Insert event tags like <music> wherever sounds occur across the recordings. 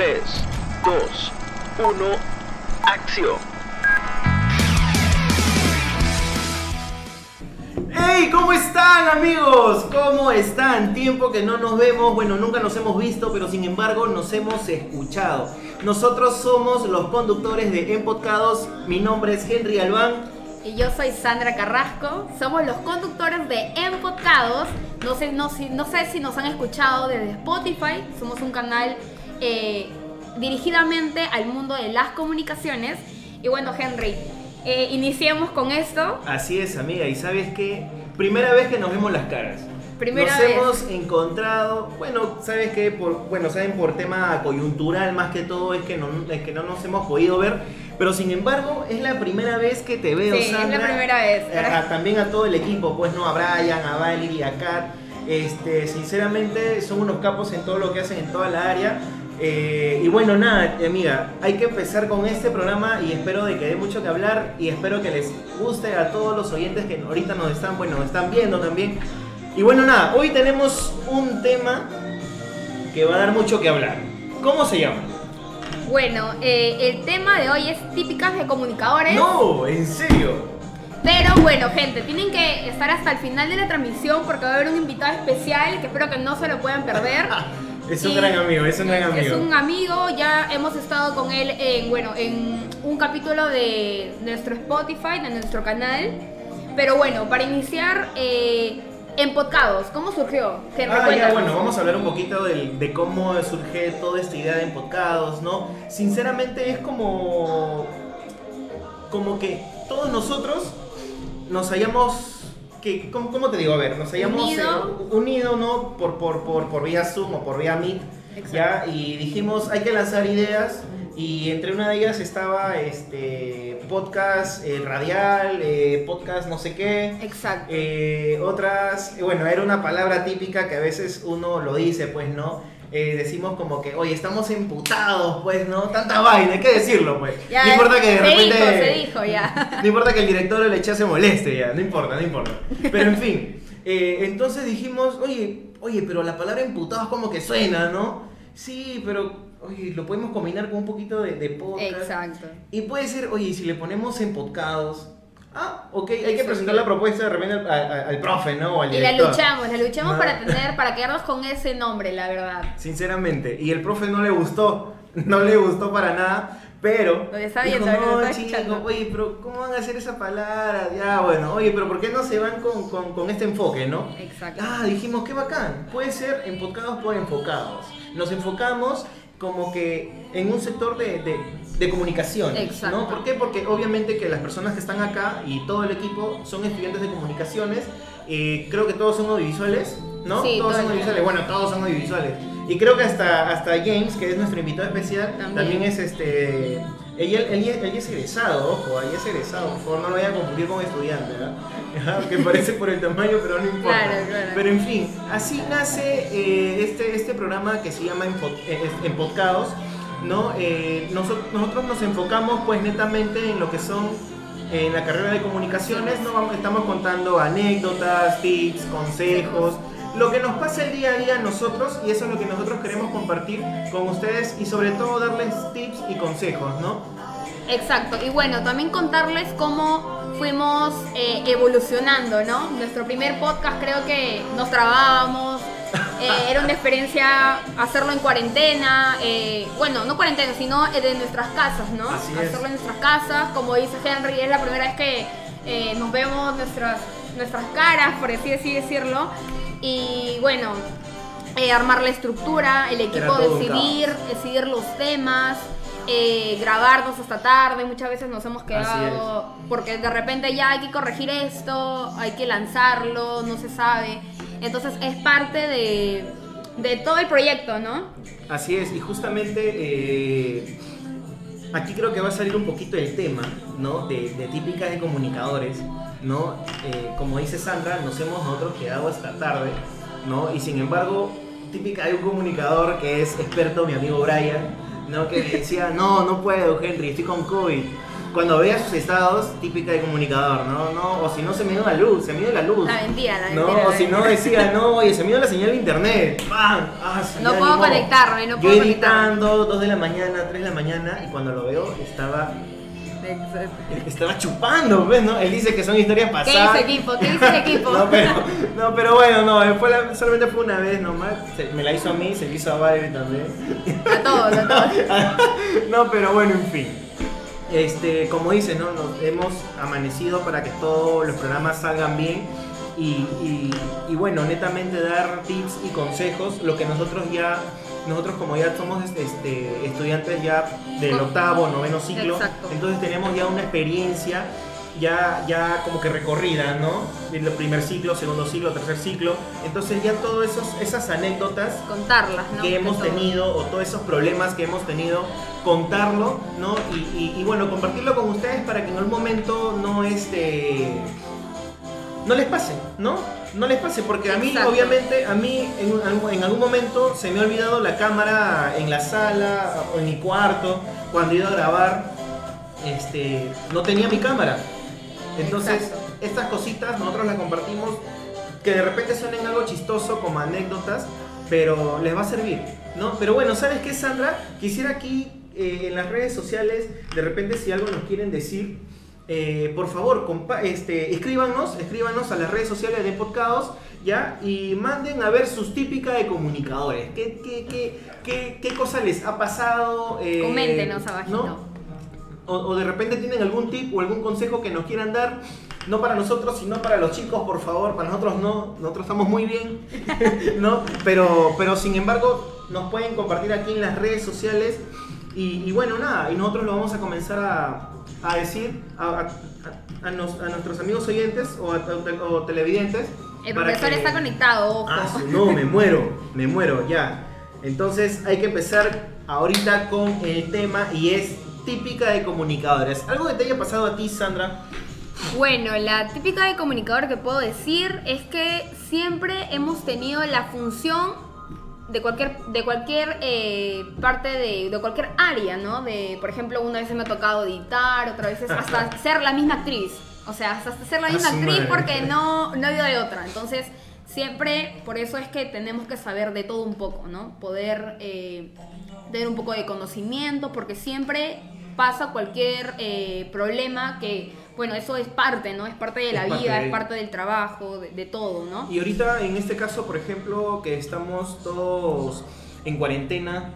3, 2, 1, acción. ¡Hey! ¿Cómo están amigos? ¿Cómo están? Tiempo que no nos vemos, bueno, nunca nos hemos visto, pero sin embargo nos hemos escuchado. Nosotros somos los conductores de Empodcados, mi nombre es Henry Albán. Y yo soy Sandra Carrasco, somos los conductores de Empodcados. No sé, no, no sé si nos han escuchado desde Spotify, somos un canal eh, dirigidamente al mundo de las comunicaciones. Y bueno, Henry, eh, iniciemos con esto. Así es, amiga, y sabes qué? Primera vez que nos vemos las caras. Primera nos vez. hemos encontrado, bueno, sabes qué? por, bueno, saben por tema coyuntural más que todo es que no, es que no nos hemos podido ver, pero sin embargo es la primera vez que te veo, Sí, es la Sandra. primera vez. Eh, a- también a todo el equipo, pues no, a Brian, a Valerie, a Kat. Este, sinceramente son unos capos en todo lo que hacen en toda la área. Eh, y bueno, nada, amiga, hay que empezar con este programa y espero de que dé mucho que hablar y espero que les guste a todos los oyentes que ahorita nos están, bueno, nos están viendo también. Y bueno, nada, hoy tenemos un tema que va a dar mucho que hablar. ¿Cómo se llama? Bueno, eh, el tema de hoy es típicas de comunicadores. No, en serio. Pero bueno, gente, tienen que estar hasta el final de la transmisión porque va a haber un invitado especial que espero que no se lo puedan perder. <laughs> Es un gran amigo, es un gran amigo. Es un amigo, ya hemos estado con él en, bueno, en un capítulo de nuestro Spotify, de nuestro canal. Pero bueno, para iniciar, eh, en Podcados, ¿cómo surgió? Ah, ya, bueno, vamos a hablar un poquito del- de, cómo surge toda esta idea de Empodcados, ¿no? Sinceramente es como. como que todos nosotros nos hayamos. Que, ¿cómo, cómo te digo? A ver, nos hayamos Unido. eh, unido, ¿no? Por, por, por, por vía Zoom o por vía Meet, Exacto. ¿ya? Y dijimos, hay que lanzar ideas. Y entre una de ellas estaba este podcast eh, radial, eh, podcast no sé qué. Exacto. Otras, bueno, era una palabra típica que a veces uno lo dice, pues, ¿no? Eh, decimos como que, oye, estamos emputados, pues, ¿no? Tanta vaina, hay que decirlo, pues. Ya, no importa que de se repente... dijo, se dijo ya. <laughs> No importa que el director o el echa se moleste, ya, no importa, no importa. Pero en fin, eh, entonces dijimos, oye, oye, pero la palabra emputados como que suena, ¿no? Sí, pero, oye, lo podemos combinar con un poquito de, de podcast. Exacto. Y puede ser, oye, ¿y si le ponemos empodcados. Ah, ok, hay que presentar la propuesta de repente al, al- al profe, ¿no? O al Y la luchamos, la luchamos No. para tener, para quedarnos con ese nombre, la verdad. Sinceramente. Y el profe no le gustó, no le gustó para nada. Pero Lo está dijo, lo no, está chico, escuchando". oye, pero ¿cómo van a hacer esa palabra? Ya, bueno, oye, pero ¿por qué no se van con, con- con este enfoque, no? Exacto. Ah, dijimos, qué bacán. Puede ser enfocados por enfocados. Nos enfocamos como que en un sector de, de, de comunicación. Exacto. ¿no? ¿Por qué? Porque obviamente que las personas que están acá y todo el equipo son estudiantes de comunicaciones. Eh, creo que todos son audiovisuales, ¿no? Sí, todos son audiovisuales. Bueno, todos son audiovisuales. Y creo que hasta, hasta James, que es nuestro invitado especial, También. también, es este. Él, él, él, es egresado, ojo, él es egresado, por favor no lo vayan a confundir con estudiante, ¿verdad? <laughs> que parece por el tamaño, pero no importa. Claro, claro. Pero en fin, así nace eh, este, este programa que se llama Enfo- eh, Empodcados, ¿no? Eh, noso- nosotros nos enfocamos pues netamente en lo que son en la carrera de comunicaciones, ¿no? Estamos contando anécdotas, tips, consejos, lo que nos pasa el día a día a nosotros y eso es lo que nosotros queremos compartir con ustedes y sobre todo darles tips y consejos, ¿no? Exacto, y bueno, también contarles cómo fuimos eh, evolucionando, ¿no? Nuestro primer podcast creo que nos trabábamos, eh, era una experiencia hacerlo en cuarentena, eh, bueno, no cuarentena, sino de nuestras casas, ¿no? Así es. hacerlo en nuestras casas, como dice Henry, es la primera vez que nos vemos nuestras, nuestras caras, por así decirlo, y bueno, eh, armar la estructura, el equipo decidir, decidir los temas, eh, grabarnos hasta tarde, muchas veces nos hemos quedado porque de repente ya hay que corregir esto, hay que lanzarlo, no se sabe. Entonces es parte de, de todo el proyecto, ¿no? Así es, y justamente eh, aquí creo que va a salir un poquito el tema, ¿no? De, de típicas de comunicadores, ¿no? Eh, como dice Sandra, nos hemos nosotros quedado hasta tarde, ¿no? Y sin embargo, típica de un comunicador que es experto, mi amigo Brian, ¿no? Que me decía, no, no puedo, Henry, estoy con COVID. cuando vea sus estados, típica de comunicador, ¿no? no o si no, se me dio la luz, se me dio la luz. La mentira, la No, mentira. o si no decía, no, oye, se me dio la señal de internet. ¡Pam! Ah, No puedo conectarme, no Yo puedo editando, 2 de la mañana, 3 de la mañana, y cuando lo veo, estaba, <laughs> estaba chupando, ¿ves? ¿no? Él dice que son historias ¿Qué pasadas. dice equipo? ¿Qué dice el <laughs> equipo? No, pero, no, pero bueno, no, fue la- solamente fue una vez nomás. Se- me la hizo a mí, se la hizo a Valerie también. A todos, a todos. <laughs> no, pero bueno, en fin. Este, como dice, ¿no? Nos hemos amanecido para que todos los programas salgan bien. Y, y- y bueno, netamente dar tips y consejos, lo que nosotros ya, nosotros como ya somos este, estudiantes ya del octavo, noveno ciclo, Exacto. entonces tenemos ya una experiencia ya, ya como que recorrida, ¿no? El primer ciclo, segundo ciclo, tercer ciclo. Entonces ya todas esas anécdotas Contarlas, ¿no? que hemos tenido o todos esos problemas que hemos tenido, contarlo, ¿no? Y, y- y, bueno, compartirlo con ustedes para que en algún momento no este no les pase, ¿no? No les pase, porque a mí, Exacto. obviamente, a mí en, en algún momento se me ha olvidado la cámara en la sala o en mi cuarto, cuando he ido a grabar, este, no tenía mi cámara. Entonces, Exacto. estas cositas nosotros las compartimos que de repente suenen algo chistoso como anécdotas, pero les va a servir, ¿no? Pero bueno, ¿sabes qué, Sandra? Quisiera aquí eh, en las redes sociales, de repente si algo nos quieren decir, eh, por favor, este, escríbanos, escríbanos a las redes sociales de Podcados, ¿ya? Y manden a ver sus típicas de comunicadores. ¿Qué, qué, qué, qué, qué cosa les ha pasado? Eh, Coméntenos abajito. ¿no? o, o de repente tienen algún tip o algún consejo que nos quieran dar, no para nosotros, sino para los chicos, por favor, para nosotros no, nosotros estamos muy bien, <laughs> ¿no? Pero, pero sin embargo, nos pueden compartir aquí en las redes sociales y, y bueno, nada, y nosotros lo vamos a comenzar a, a decir a, a- a nos- a nuestros amigos oyentes o, televidentes. El profesor que- está conectado, ojo. Ah, no, me muero, me muero, ya. Entonces hay que empezar ahorita con el tema y es típica de comunicadores. Algo que te haya pasado a ti, Sandra. Bueno, la típica de comunicador que puedo decir es que siempre hemos tenido la función de cualquier, de cualquier eh, parte de, de cualquier área, ¿no? De, por ejemplo, una vez me ha tocado editar, otra vez hasta ser la misma actriz. O sea, hasta ser la misma actriz porque no, no ha habido de otra. Entonces, siempre, por eso es que tenemos que saber de todo un poco, ¿no? Poder eh, tener un poco de conocimiento, porque siempre pasa cualquier eh, problema que, bueno, eso es parte, ¿no? Es parte de la Es vida, de- es parte del trabajo, de, de todo, ¿no? Y ahorita, en este caso, por ejemplo, que estamos todos en cuarentena,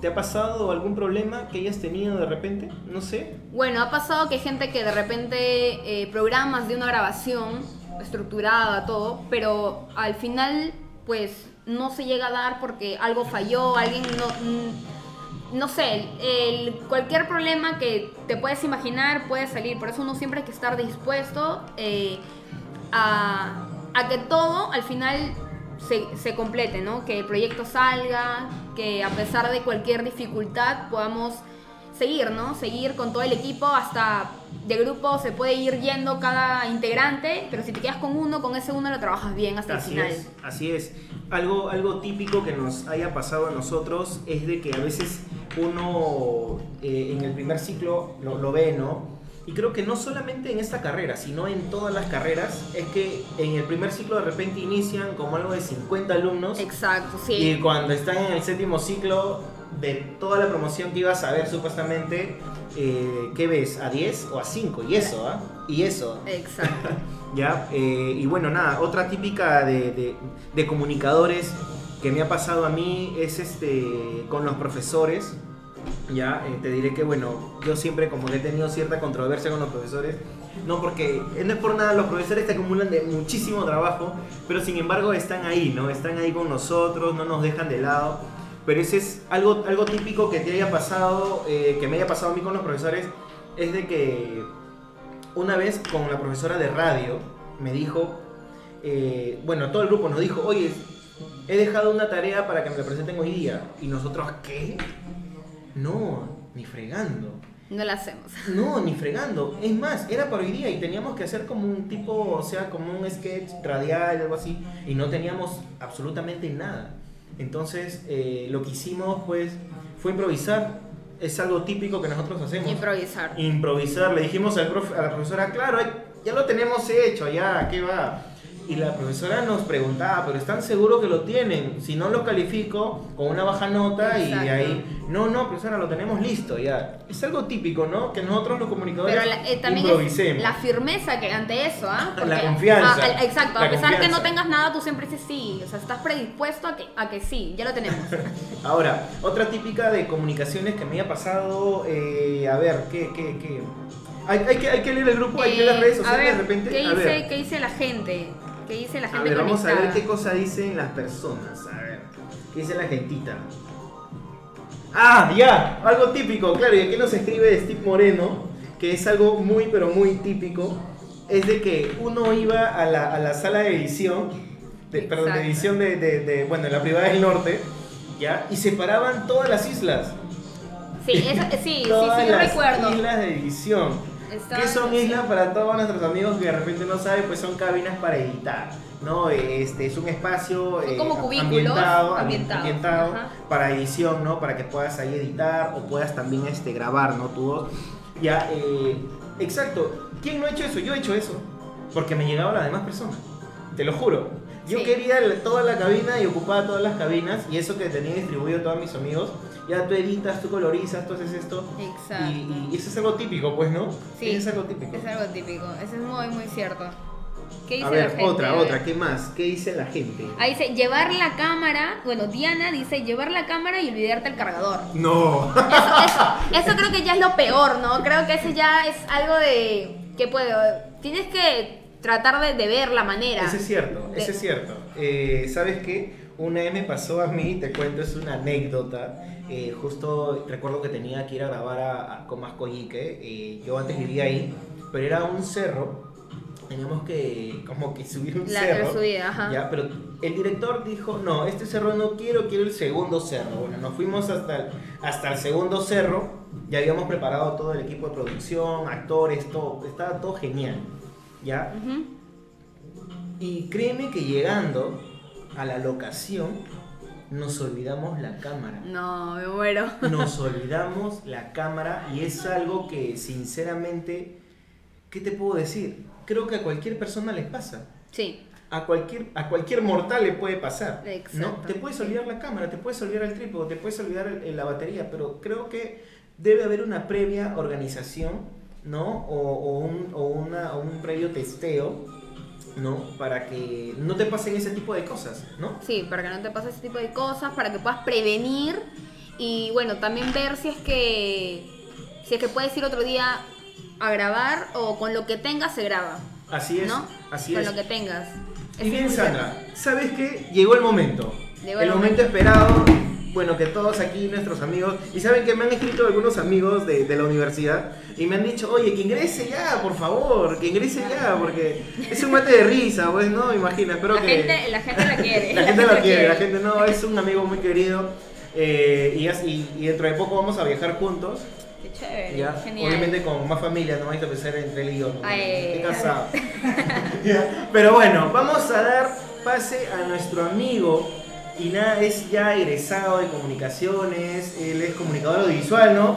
¿te ha pasado algún problema que hayas tenido de repente? No sé. Bueno, ha pasado que hay gente que de repente eh, programas de una grabación estructurada, todo, pero al final, pues no se llega a dar porque algo falló, alguien no. No sé, el, cualquier problema que te puedes imaginar puede salir, por eso uno siempre hay que estar dispuesto eh, a, a que todo al final se, se complete, ¿no? Que el proyecto salga, que a pesar de cualquier dificultad podamos seguir, ¿no? Seguir con todo el equipo hasta de grupo se puede ir yendo cada integrante, pero si te quedas con uno, con ese uno lo trabajas bien hasta Así el final. es, así es. Algo, algo típico que nos haya pasado a nosotros es de que a veces uno eh, en el primer ciclo lo, lo ve, ¿no? Y creo que no solamente en esta carrera, sino en todas las carreras, es que en el primer ciclo de repente inician como algo de 50 alumnos. Exacto, sí. Y cuando están en el séptimo ciclo, de toda la promoción que ibas a ver supuestamente, eh, ¿qué ves? ¿A 10 o a 5? Y eso, ¿ah? Y eso. Exacto. <laughs> ¿ya? Eh, y bueno, nada, otra típica de, de- de comunicadores que me ha pasado a mí es este con los profesores. Ya, Eh, te diré que bueno, yo siempre como he tenido cierta controversia con los profesores. No porque, eh, no es por nada, los profesores te acumulan de muchísimo trabajo, pero sin embargo están ahí, ¿no? Están ahí con nosotros, no nos dejan de lado. Pero ese es algo, algo típico que te haya pasado, eh, que me haya pasado a mí con los profesores, es de que una vez con la profesora de radio me dijo, eh, bueno, todo el grupo nos dijo, oye, he dejado una tarea para que me la presenten hoy día. Y nosotros, ¿qué? No, ni fregando. No lo hacemos. <laughs> No, ni fregando. Es más, era para hoy día y teníamos que hacer como un tipo, o sea, como un sketch radial, algo así. Y no teníamos absolutamente nada. Entonces, eh, lo que hicimos, pues, fue improvisar. es algo típico que nosotros hacemos. Improvisar. Improvisar. Le dijimos al profe- a la profesora, claro, ya lo tenemos hecho, ya, ¿qué va? Y la profesora nos preguntaba, pero ¿están seguros que lo tienen? Si no lo califico con una baja nota y de ahí, no, no, profesora, lo tenemos listo, ya. Es algo típico, ¿no? Que nosotros los comunicadores Pero la- eh, también improvisemos. la firmeza que ante eso, ¿ah? La confianza. Ah, al- exacto, La a pesar que confianza. no tengas nada, tú siempre dices sí. O sea, estás predispuesto a que, a que sí, ya lo tenemos. <laughs> Ahora, otra típica de comunicaciones que me ha pasado, eh, a ver, ¿qué, qué, qué? Hay, hay que, hay que leer el grupo, hay que leer las redes Eh, a sociales ver, de repente. ¿qué a dice, ver, ¿qué dice la gente? ¿Qué dice la a gente ver, vamos a ver qué cosa dicen las personas. A ver, ¿qué dice la gentita? Ah, ya, algo típico, claro, y aquí nos escribe Steve Moreno, que es algo muy, pero muy típico, es de que uno iba a la, a la sala de edición, de, perdón, de edición de, de, de, bueno, en la privada del norte, ¿ya? Y separaban todas las islas. Sí, eso, sí, sí, sí, yo las recuerdo. islas de edición. ¿Qué son islas para todos nuestros amigos que de repente no saben? Pues son cabinas para editar. ¿no? Este, es un espacio eh, como ambientado, ambientado para edición, ¿no? Para que puedas ahí editar o puedas también este, grabar, ¿no? Tu voz. Ya, eh, exacto. ¿Quién no ha hecho eso? Yo he hecho eso. Porque me llegaba las demás personas. Te lo juro. Yo Sí. quería toda la cabina y ocupaba todas las cabinas y eso que tenía distribuido a todos mis amigos. Ya tú editas, tú colorizas, tú haces esto. Exacto. Y, y eso es algo típico, pues, ¿no? Sí, Eso es algo típico. Es algo típico. Eso es muy, muy cierto. ¿Qué dice A la ver, gente? otra, A ver. otra. ¿Qué más? ¿Qué dice la gente? Ahí dice, llevar la cámara. Bueno, Diana dice, llevar la cámara y olvidarte el cargador. No. Eso, eso, eso creo que ya es lo peor, ¿no? Creo que ese ya es algo de que puedo. Tienes que tratar de, de ver la manera. Ese es cierto, De- ese es cierto. Eh, ¿Sabes qué? Una vez me pasó a mí, te cuento, es una anécdota. Eh, justo recuerdo que tenía que ir a grabar a, a Comascoyique. Eh, yo antes vivía ahí, pero era un cerro. Teníamos que como que subir un La- cerro. subida, ajá. Ya, pero el director dijo, no, este cerro no quiero, quiero el segundo cerro. Bueno, nos fuimos hasta el, hasta el segundo cerro. Ya habíamos preparado todo el equipo de producción, actores, todo. Estaba todo genial. ¿Ya? Y créeme que llegando a la locación nos olvidamos la cámara. No, me muero. Nos olvidamos la cámara y es algo que sinceramente, ¿qué te puedo decir? Creo que a cualquier persona les pasa. Sí. A cualquier, a cualquier mortal le puede pasar. ¿no? Exacto. Te puedes olvidar la cámara, te puedes olvidar el trípode, te puedes olvidar el- el- la batería, pero creo que debe haber una previa organización, ¿no? O, o un, o una, o un previo testeo, ¿no? Para que no te pasen ese tipo de cosas, ¿no? Sí, para que no te pase ese tipo de cosas, para que puedas prevenir y bueno, también ver si es que si es que puedes ir otro día a grabar o con lo que tengas se graba, Así es, ¿no? así con es. lo que tengas. Y bien, Sandra, ¿sabes qué? Llegó el momento. Llegó el el momento momento. esperado. Bueno, que todos aquí, nuestros amigos, y saben que me han escrito algunos amigos de, de la universidad y me han dicho, oye, que ingrese ya, por favor, que ingrese ya, porque es un mate de risa, pues, ¿no? Imagina, espero la que... gente, la gente la quiere. <laughs> La gente lo quiere, la <laughs> gente no, es un amigo muy querido eh, y, dentro de poco vamos a viajar juntos, Qué chévere, ya, genial. obviamente con más familia, no vais a empezar entre él y yo, ¿no? Estoy casado. <laughs> Pero bueno, vamos a dar pase a nuestro amigo y nada, es ya egresado de comunicaciones, él es comunicador audiovisual, ¿no?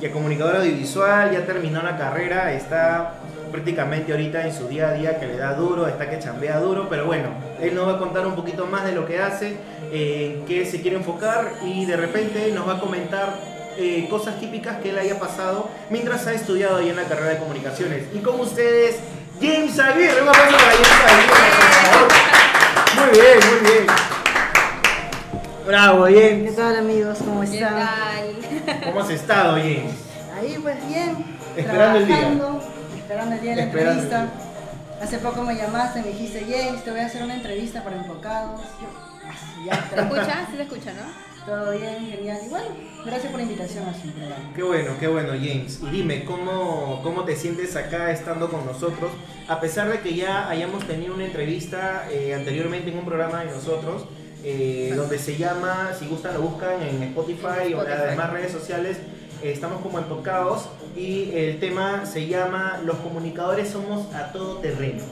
Ya comunicador audiovisual, ya terminó la carrera, está prácticamente ahorita en su día a día que le da duro, está que chambea duro, pero bueno, él nos va a contar un poquito más de lo que hace, eh, qué se quiere enfocar y de repente nos va a comentar eh, cosas típicas que él haya pasado mientras ha estudiado ahí en la carrera de comunicaciones. Y con ustedes, James Aguirre, un aplauso para James Aguirre, por favor. Muy bien, muy bien. Bravo, ¿Qué James. tal amigos? ¿Cómo ¿Qué están? tal? <laughs> ¿Cómo has estado, James? Ahí pues bien. Esperando el día. trabajando, Esperando el día de la Esperando entrevista. Hace poco me llamaste, me dijiste, James, te voy a hacer una entrevista para enfocados. Yo, "Ah, ya, ¿Se escucha? Sí se escucha, ¿no? Todo bien, genial. Igual, gracias por la invitación a su programa. Qué bueno, qué bueno, James. Y dime, ¿cómo, ¿cómo te sientes acá estando con nosotros? A pesar de que ya hayamos tenido una entrevista eh, anteriormente en un programa de nosotros, eh, donde se llama, si gustan lo buscan en Spotify, o en las Spotify. demás redes sociales, eh, estamos como en y el tema se llama Los comunicadores somos a todo terreno.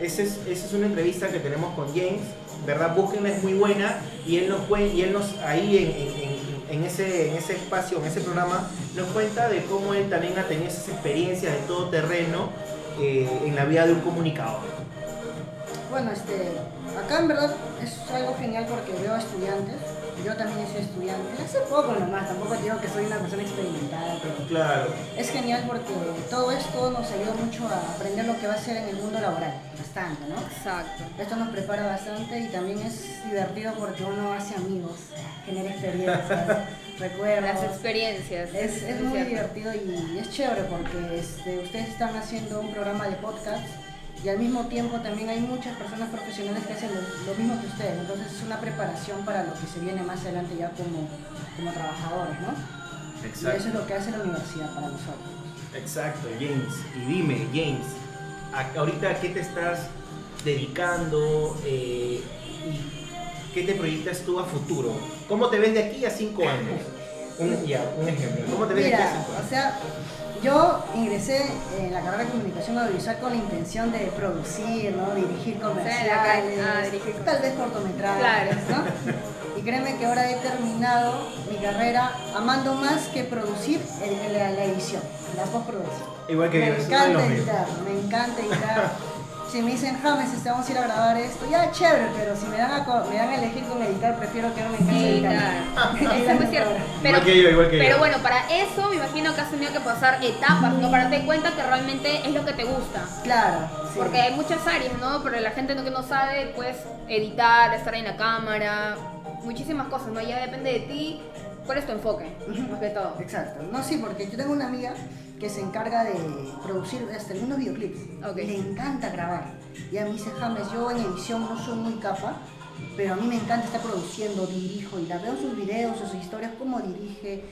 Esa es, esa es una entrevista que tenemos con James, ¿verdad? Búsquenla, es muy buena y él nos, puede, y él nos ahí en, en- en- en, ese, en ese espacio, en ese programa, nos cuenta de cómo él también ha tenido esas experiencias de todo terreno eh, en la vida de un comunicador. Bueno, este, acá en verdad es algo genial porque veo estudiantes. Yo también soy estudiante. Hace poco nomás, tampoco digo que soy una persona experimentada, pero Claro. es genial porque todo esto nos ayuda mucho a aprender lo que va a ser en el mundo laboral. Bastante, ¿no? Exacto. Esto nos prepara bastante y también es divertido porque uno hace amigos, genera experiencias, <laughs> recuerdos. Las experiencias. Es, es muy cierto. divertido y es chévere porque este, ustedes están haciendo un programa de podcast y al mismo tiempo también hay muchas personas profesionales que hacen lo, lo mismo que ustedes. Entonces es una preparación para lo que se viene más adelante ya como, como trabajadores, ¿no? Y eso es lo que hace la universidad para nosotros. Exacto, James. Y dime, James, ¿a- ahorita a qué te estás dedicando eh, y qué te proyectas tú a futuro? ¿Cómo te ves de aquí a cinco años? Un, ya, un ejemplo. ¿Cómo te ves de aquí a Mira, cinco años? o sea, yo ingresé en la carrera de comunicación audiovisual con la intención de producir, ¿no? dirigir comerciales, ah, dirigir tal vez cortometrajes, Claro. ¿no? Y créeme que ahora he terminado mi carrera amando más que producir el- la, la edición, la postproducción. Igual que me encanta editar, me encanta editar. <laughs> Si me dicen, James, este, vamos a ir a grabar esto, ya chévere, pero si me dan a, co- me dan a elegir con editar, prefiero quedarme en casa editando. Editar. Eso es muy cierto. Pero, Igual que yo, igual que pero yo. bueno, para eso me imagino que has tenido que pasar etapas, ¿no? Para darte cuenta que realmente es lo que te gusta. Claro, sí. Porque hay muchas áreas, ¿no? Pero la gente no, que no sabe, pues, editar, estar en la cámara, muchísimas cosas, ¿no? Ya depende de ti, cuál es tu enfoque, más que todo. Exacto. No, sí, porque yo tengo una amiga que se encarga de producir hasta algunos videoclips. Ok. Le encanta grabar. Y a mí dice, James, yo en edición no soy muy capa, pero a mí me encanta estar produciendo, dirijo, y la veo sus videos, sus historias, cómo dirige,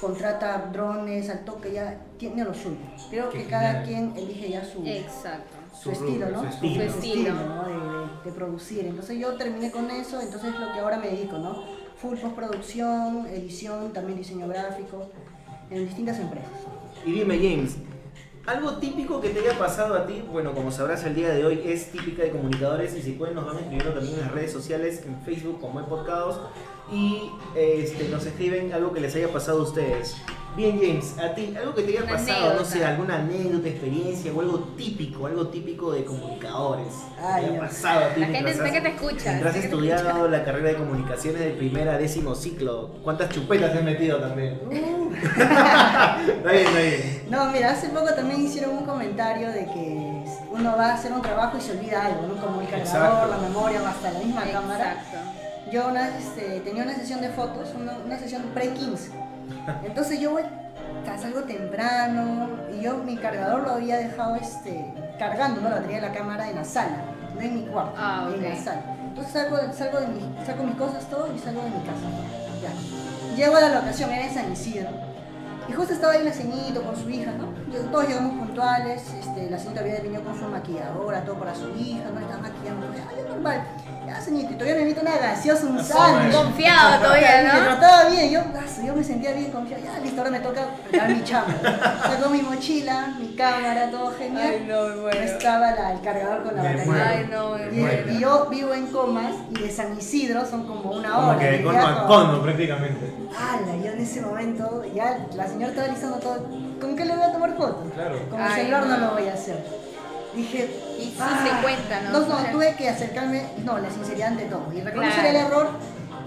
contrata drones, al toque, ya tiene lo suyo. Creo Qué que cada genial. quien elige ya su, Exacto. su Su estilo, ¿no? su estilo. Su estilo. ¿no? De, de- de producir. Entonces yo terminé con eso, entonces es lo que ahora me dedico, ¿no? Full postproducción, edición, también diseño gráfico, en distintas empresas. Y dime, James, algo típico que te haya pasado a ti, bueno, como sabrás, el día de hoy es típica de comunicadores y si pueden nos van escribiendo también en las redes sociales, en Facebook como en Podcasts y este, nos escriben algo que les haya pasado a ustedes. Bien, James, a ti, algo que te haya Una pasado, no sé, alguna anécdota, experiencia o algo típico, algo típico de comunicadores. Ay, que haya pasado a ti La gente has- que te escucha, Mientras has estudiado la carrera de comunicaciones de primera a décimo ciclo, ¿cuántas chupetas te has metido también? Uh. <laughs> está bien, está bien. No, mira, hace poco también hicieron un comentario de que uno va a hacer un trabajo y se olvida algo, ¿no? Como el cargador, Exacto. la memoria, o hasta la misma cámara. Yo una este, tenía una sesión de fotos, una, una sesión pre-15. <laughs> Entonces yo voy, salgo temprano y yo mi cargador lo había dejado este, cargando, ¿no? La batería de la cámara en la sala, no en mi cuarto, Ah, en la sala. Entonces salgo, salgo de mi, saco mis cosas todo y salgo de mi casa. Ya. Llego a la locación, era en San Isidro. Y justo estaba ahí la ceñito con su hija, ¿no? Todos llegamos puntuales, este, la señorita había venido con su maquilladora, todo para su hija, ¿no? Estaba maquillando, ya normal. Ya, señorita, y todavía me invita una gaseosa, un Ah, sándwich. Confiado todavía, Me ¿no? trataba bien, yo, ah, yo me sentía bien confiado. Ya, listo, ahora me toca preparar mi chamba. <laughs> Saco mi mochila, mi cámara, todo genial. Ay, no, me muero. Estaba la- el cargador con la Me batería. muero. Ay, no, me Y, muero. y yo vivo en Comas y de San Isidro son como una Como hora. que con viajo- Macondo prácticamente. ¡Hala! Yo en ese momento, ya la señora estaba listando todo. ¿Con qué le voy a tomar fotos? Claro. Con el Ay, celular no no. lo voy a hacer. Dije. Y sí "Ah". se cuenta, ¿no? No, no, tuve que acercarme. No, la sinceridad ante todo. Y reconocer Claro. el error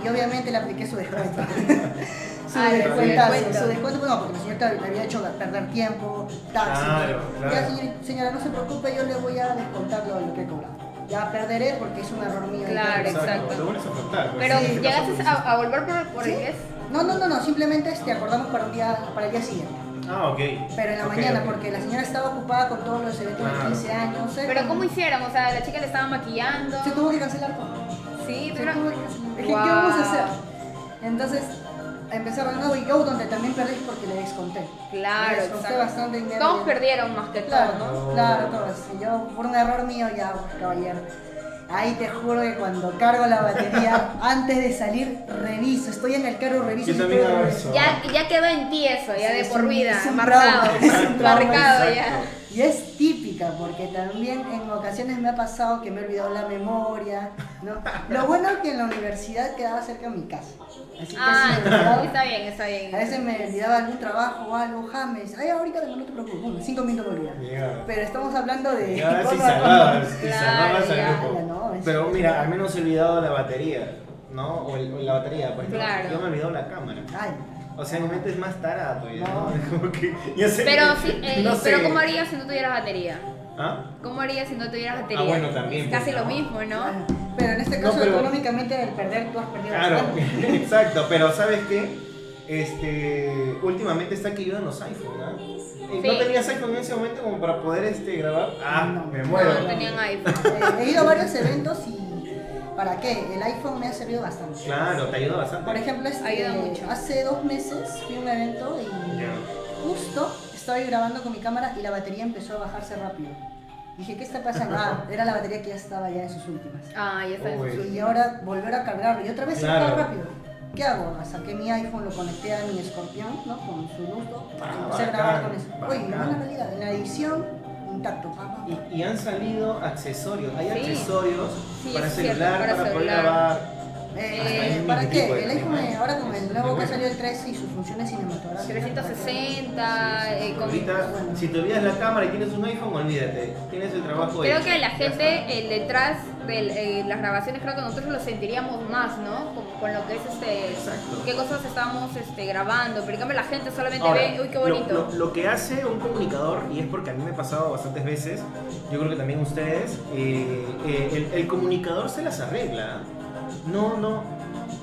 y obviamente le apliqué su descuento. <laughs> <laughs> su Ay, su descuentazo, descuento. su descuento, pues no, porque la señora le había hecho perder tiempo, taxi. Claro, Ya, señora, señora, no se preocupe, yo le voy a descontar lo, lo que he cobrado. Ya perderé porque es un error mío. Claro, exacto. Lo bueno es afrontar. pues. Pero Sí, ¿qué llegaste a volver por, por ¿Sí? el 10. No, no, no, no, simplemente este, acordamos para, un día, para el día siguiente. Ah, ok. Pero en la mañana, porque la señora estaba ocupada con todos los eventos de 15 años. ¿eh? Pero ¿cómo hicieron? O sea, la chica le estaba maquillando. Se tuvo que cancelar todo. Sí, Se pero... tuvo que cancelar. Wow. ¿qué vamos a hacer? Entonces, empezaron de nuevo y yo donde también perdí porque le desconté. Claro, le desconté bastante dinero. Todos perdieron más que Claro, todo, ¿no? ¿no? claro, todos. Y yo, por un error mío, ya, caballero. Ahí te juro que cuando cargo la batería, antes de salir, reviso. Estoy en el carro, reviso. Yo también hago eso. Ya, ya quedó en ti eso, ya Sí, de por vida, es un marcado, <laughs> un marcado ya. Y es típico. física, porque también en ocasiones me ha pasado que me he olvidado la memoria, ¿no? Lo bueno es que en la universidad quedaba cerca de mi casa. Así que Ah, olvidaba. <laughs> está bien, está bien. A veces me olvidaba algún trabajo o algo, James. Ay, ahorita no te preocupes, bueno, cinco minutos me olvidaba. Pero estamos hablando de. Ya, <laughs> si si Claro, ya, grupo. ya, no, Pero mira, al menos he olvidado la batería, ¿no? O, el- o la batería, pues no. Claro. Yo me he olvidado la cámara. Ay, O sea, mi mente es más tarada todavía, ¿no? No. Como que, ya sé. Pero, sí, eh, no sé. pero ¿cómo harías si no tuvieras batería? ¿Ah? ¿Cómo harías si no tuvieras batería? Ah, bueno, también, Es casi pues, lo ¿no? mismo, ¿no? claro. Pero en este No, caso, pero- económicamente, el perder, tú has perdido Claro, bastante. <laughs> exacto, pero ¿sabes qué? Este, últimamente está que ayudan los iPhone, ¿ah? Eh, Sí. ¿No tenías iPhone en ese momento como para poder este, grabar? Ah, No. me muero. No, tenían iPhone. He ido a varios eventos y. ¿Para qué? El iPhone me ha servido bastante. Claro, te ayuda bastante. Por ejemplo, este, Ayuda mucho. hace dos meses fui a un evento y Ya. justo estaba grabando con mi cámara y la batería empezó a bajarse rápido. Dije, ¿qué está pasando? Ah, era la batería que ya estaba ya en sus últimas. Ah, ya está. en Uy. su- Y ahora volver a cargarlo y otra vez se Claro. rápido. ¿Qué hago? Saqué mi iPhone, lo conecté a mi escorpión, ¿no? Con su luz, Ah, empecé a grabar con eso. Oye, buena realidad, en la edición, intacto. Y, y han salido accesorios, hay Sí. accesorios Sí, para cierto, celular, para para, poder celular. grabar. Eh, ¿Para qué? El iPhone, ahora con el nuevo que salió el 13 y sus funciones cinematográficas. 360, eh, con- Ahorita, si te olvidas la cámara y tienes un iPhone, olvídate, tienes el trabajo Creo hecho. que la gente, el detrás de las grabaciones, creo que nosotros lo sentiríamos más, ¿no? Con, con lo que es este. Exacto. qué cosas estamos este, grabando. Pero en cambio la gente solamente Ahora, ve, uy, qué lo- bonito. Lo, lo que hace un comunicador, y es porque a mí me ha pasado bastantes veces, yo creo que también ustedes, eh, eh, el, el comunicador se las arregla. No, no,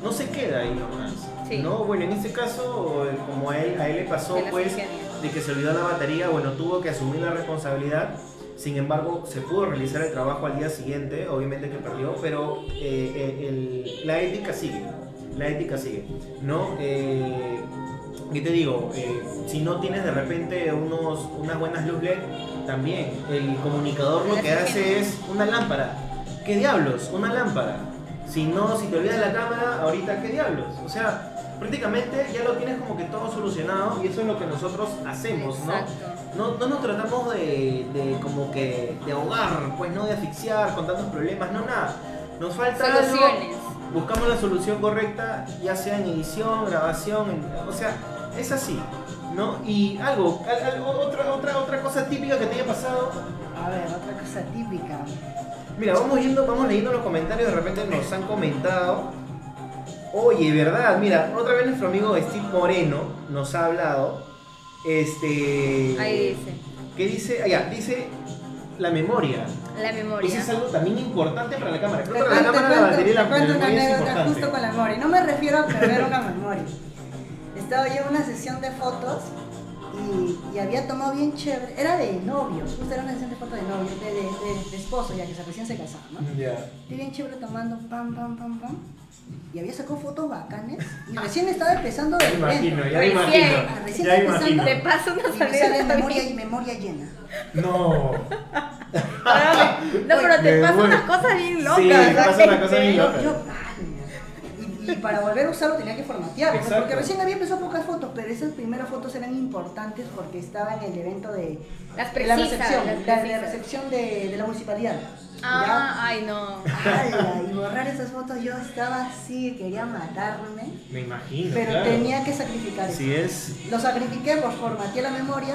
no se queda ahí nomás. Sí. No, bueno, en este caso, como a él, a él le pasó, pues, de que se olvidó la batería, bueno, tuvo que asumir la responsabilidad. Sin embargo, se pudo realizar el trabajo al día siguiente, obviamente que perdió, pero eh, eh, el- la ética sigue, la ética sigue, ¿no? Eh, ¿Qué te digo? Eh, si no tienes de repente unos, unas buenas luz LED, también el comunicador lo que hace es una lámpara. ¿Qué diablos? Una lámpara. Si no, si te olvidas la cámara, ahorita, ¿qué diablos? O sea, prácticamente ya lo tienes como que todo solucionado y eso es lo que nosotros hacemos, ¿no? No, no nos tratamos de, de como que de ahogar, pues no de asfixiar con tantos problemas, no nada. Nos falta algo, Soluciones. buscamos la solución correcta, ya sea en edición, grabación, en- o sea, es así, ¿no? Y algo, al- al- otra, otra, otra cosa típica que te haya pasado. Cosa típica. Mira, vamos yendo, vamos leyendo los comentarios, de repente nos han comentado. Oye, verdad, mira, otra vez nuestro amigo Steve Moreno nos ha hablado. Este. Ahí dice. ¿Qué dice? Ah, ya, dice la memoria. La Eso memoria. es algo también importante para la cámara. Creo que la cuento, cámara la te batería la, cuento, una anécdota justo con la memoria. No me refiero a perder una memoria. Estaba yo en una sesión de fotos y, y había tomado bien chévere. Era de novios, justo era una sesión de fotos de novios, de, de, de- de esposo ya que se recién se casaban, ¿no? Ya. Y bien chévere tomando pam, pam, pam, pam. Y había sacado fotos bacanes y recién estaba empezando de imagino, ya me Recién. imagino. Recién Ya imagino. Te paso una Y me salida. sale memoria y memoria llena. No. No, pero te pasan unas cosas bien locas. Sí, me ¿no? pasa una cosa bien Este, loca. Yo, y, para volver a usarlo tenía que formatearlo, porque recién había empezado pocas fotos, pero esas primeras fotos eran importantes porque estaba en el evento de, Las de la recepción, las la, la precisas. recepción de, de la municipalidad. Ah, ay no. ¿Ya? ¡Hala! Y borrar esas fotos yo estaba así, quería matarme, Me imagino. pero claro. tenía que sacrificar eso. Si es. Lo sacrifiqué, pues formateé la memoria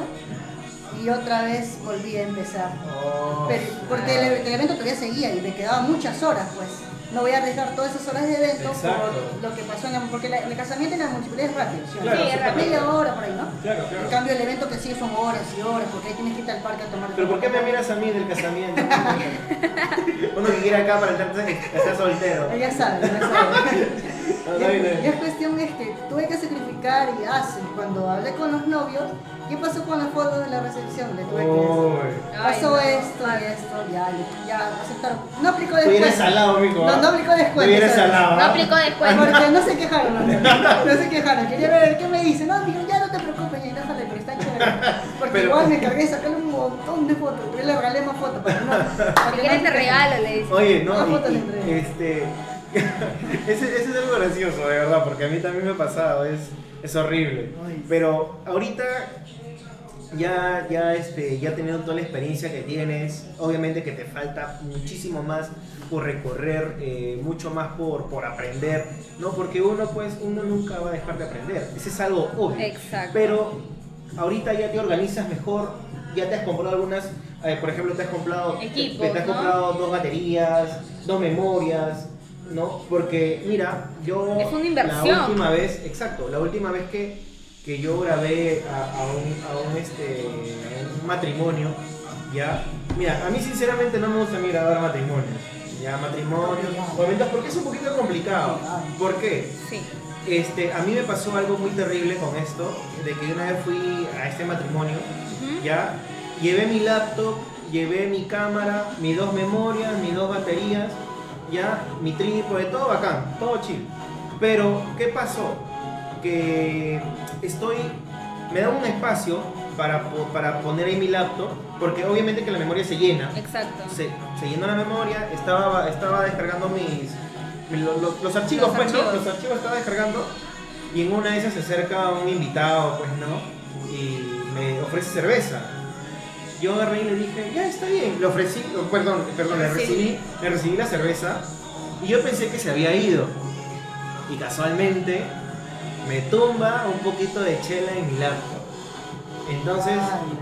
y otra vez volví a empezar. Oh. Pero- porque el, el evento todavía seguía y me quedaban muchas horas, pues. No voy a arriesgar todas esas horas de evento Exacto. por lo que pasó en la... Porque la- el casamiento en la municipalidad es rápido, ¿sí? Claro, Sí, es rápido. Media hora por ahí, ¿no? Claro, En cambio el evento que sigue son horas y horas, porque ahí tienes que ir al parque a tomar... Pero ¿por qué me miras a mí del casamiento? <laughs> Uno que quiere acá para estar, estar soltero. Ya sabes, ya sabes. <laughs> Bien. <laughs> ya es cuestión es que tuve que sacrificar y hace. Cuando hablé con los novios, ¿qué pasó con las fotos de la recepción? Le tuve que decir. Uy. Ay, Pasó no. esto y esto, ya, ya aceptaron. No aplicó Tú vienes salado, mijo. No, no aplicó. Tú ¿sabes? salado. No ¿ah? aplicó descuento. Porque no se quejaron, no, no se quejaron. Quería ver qué me dice. No, dijo, ya no te preocupes, ya déjale, pero está chévere. Porque Pero- igual me cargué de sacarle un montón de fotos. Yo le regalé más fotos para que no. para Si que no te regalo, le dice. Oye, no, y- y- entregué. este, <laughs> ese, ese es algo gracioso, de verdad, porque a mí también me ha pasado, es, es horrible. Pero ahorita, ya, ya, este, ya teniendo toda la experiencia que tienes, obviamente que te falta muchísimo más por recorrer, eh, mucho más por, por aprender, ¿no? Porque uno, pues, uno nunca va a dejar de aprender, ese es algo obvio. Exacto. Pero ahorita ya te organizas mejor, ya te has comprado algunas, eh, por ejemplo, te has comprado, Equipos, te has ¿no? comprado dos baterías, dos memorias, ¿no? Porque, mira, yo Es una inversión. la última vez, exacto, la última vez que, que yo grabé a, a un, a un, este, a un matrimonio, ya, mira, a mí sinceramente no me gusta mí grabar matrimonios, ya, matrimonios, o eventos, porque es un poquito complicado. ¿Por qué? Sí. Este, a mí me pasó algo muy terrible con esto, de que una vez fui a este matrimonio, ya, llevé mi laptop, llevé mi cámara, mis dos memorias, mis dos baterías, ya, mi trípode, todo bacán, todo chill. Pero, ¿qué pasó? Que estoy, me da un espacio para, para poner ahí mi laptop, porque obviamente que la memoria se llena Exacto. se, se llenó la memoria, estaba, estaba descargando mis, mis- lo- lo- los, archivos, Los pues, ¿no? Los archivos estaba descargando y en una de esas se acerca un invitado, pues, ¿no? Y me ofrece cerveza. Yo agarré y le dije, ya está bien. Le ofrecí, oh, perdón, perdón, le recibí, le recibí la cerveza y yo pensé que se había ido. Y casualmente me tumba un poquito de chela en mi laptop. Entonces,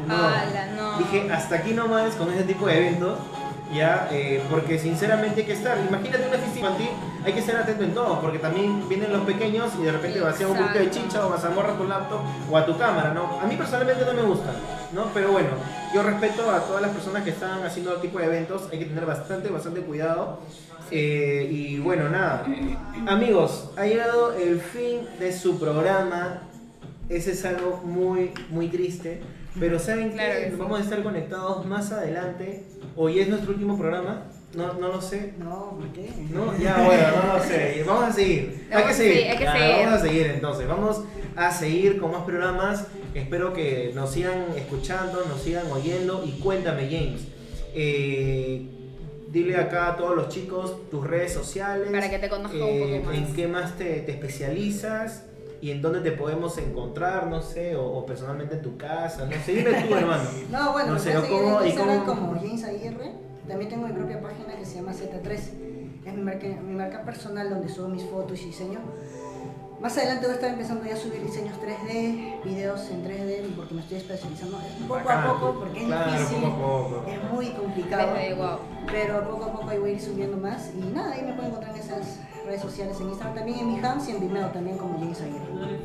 no. Ala, no. Dije, hasta aquí nomás con ese tipo de eventos, ya, eh, porque sinceramente hay que estar. Imagínate una fiesta infantil, hay que estar atento en todo, porque también vienen los pequeños y de repente vacían un poquito de chicha o mazamorra a tu laptop o a tu cámara, ¿no? A mí personalmente no me gustan, ¿no? Pero bueno, yo respeto a todas las personas que están haciendo este tipo de eventos, hay que tener bastante, bastante cuidado. Eh, y bueno, nada. Amigos, ha llegado el fin de su programa. Ese es algo muy, muy triste. Pero ¿saben Claro qué? que sí. Vamos a estar conectados más adelante. Hoy es nuestro último programa. No, no lo sé. No, ¿por qué? No, ya bueno, no lo sé. Vamos a seguir. Hay que seguir. sí, hay que Ya, seguir. Vamos a seguir entonces. Vamos a seguir con más programas. Espero que nos sigan escuchando, nos sigan oyendo. Y cuéntame, James. eh, dile acá a todos los chicos tus redes sociales. Para que te conozcan un eh, poco más. ¿En qué más te, te especializas? ¿Y en dónde te podemos encontrar? No sé, o, o personalmente en tu casa. No sé, dime tú, <laughs> hermano. No, bueno, No sé, ¿cómo- y cómo- como James Aguirre. También tengo mi propia página que se llama Z3. Es mi marca, mi marca personal donde subo mis fotos y diseño. Más adelante voy a estar empezando ya a subir diseños 3D, videos en 3D, porque me estoy especializando Es poco Bacán. a poco, porque es Claro, difícil, poco a poco. es muy complicado. Pero poco a poco ahí voy a ir subiendo más. Y nada, ahí me pueden encontrar en esas redes sociales, en Instagram también, en mi Hams y en Vimeo también como James Aguirre.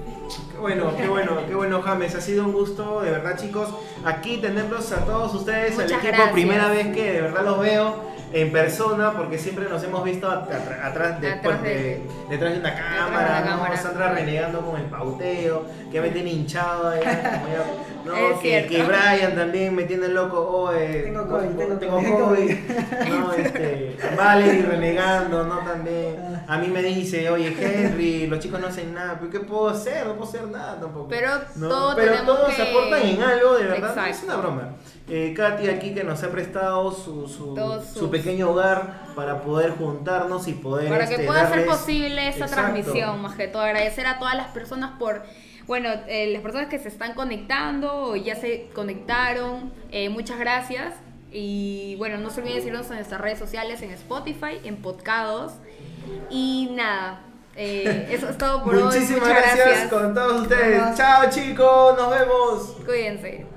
Qué bueno, qué bueno, qué bueno, James. Ha sido un gusto, de verdad, chicos. Aquí tenerlos a todos ustedes, Muchas el equipo, gracias. primera vez que de verdad los veo en persona, porque siempre nos hemos visto at- at- atrás, de, Atrás de- de- detrás de una de cámara, la ¿no? cámara. Sandra renegando con el pauteo, que me tiene hinchado <laughs> como ya- no, Es que, que Brian también me tiene loco, oh, eh, Tengo COVID, tengo, tengo COVID, COVID. <laughs> no, este, Valerie renegando, ¿no? También, a mí me dice, oye Henry, los chicos no hacen nada, ¿pero qué puedo hacer? No puedo hacer nada tampoco. Pero No, todo pero todos que- aportan en algo, de verdad, no es Exacto. una broma. Eh, Katy aquí que nos ha prestado su, su, Todos su sus- pequeño hogar para poder juntarnos y poder... Para que este, pueda ser darles- posible esta Exacto. transmisión, más que todo agradecer a todas las personas por, bueno, eh, las personas que se están conectando o ya se conectaron, eh, muchas gracias. Y bueno, no se olviden de seguirnos en nuestras redes sociales, en Spotify, en Podcados. Y nada, eh, eso es todo por hoy. Muchísimas gracias, gracias. con todos ustedes. Chao chicos, nos vemos. Cuídense.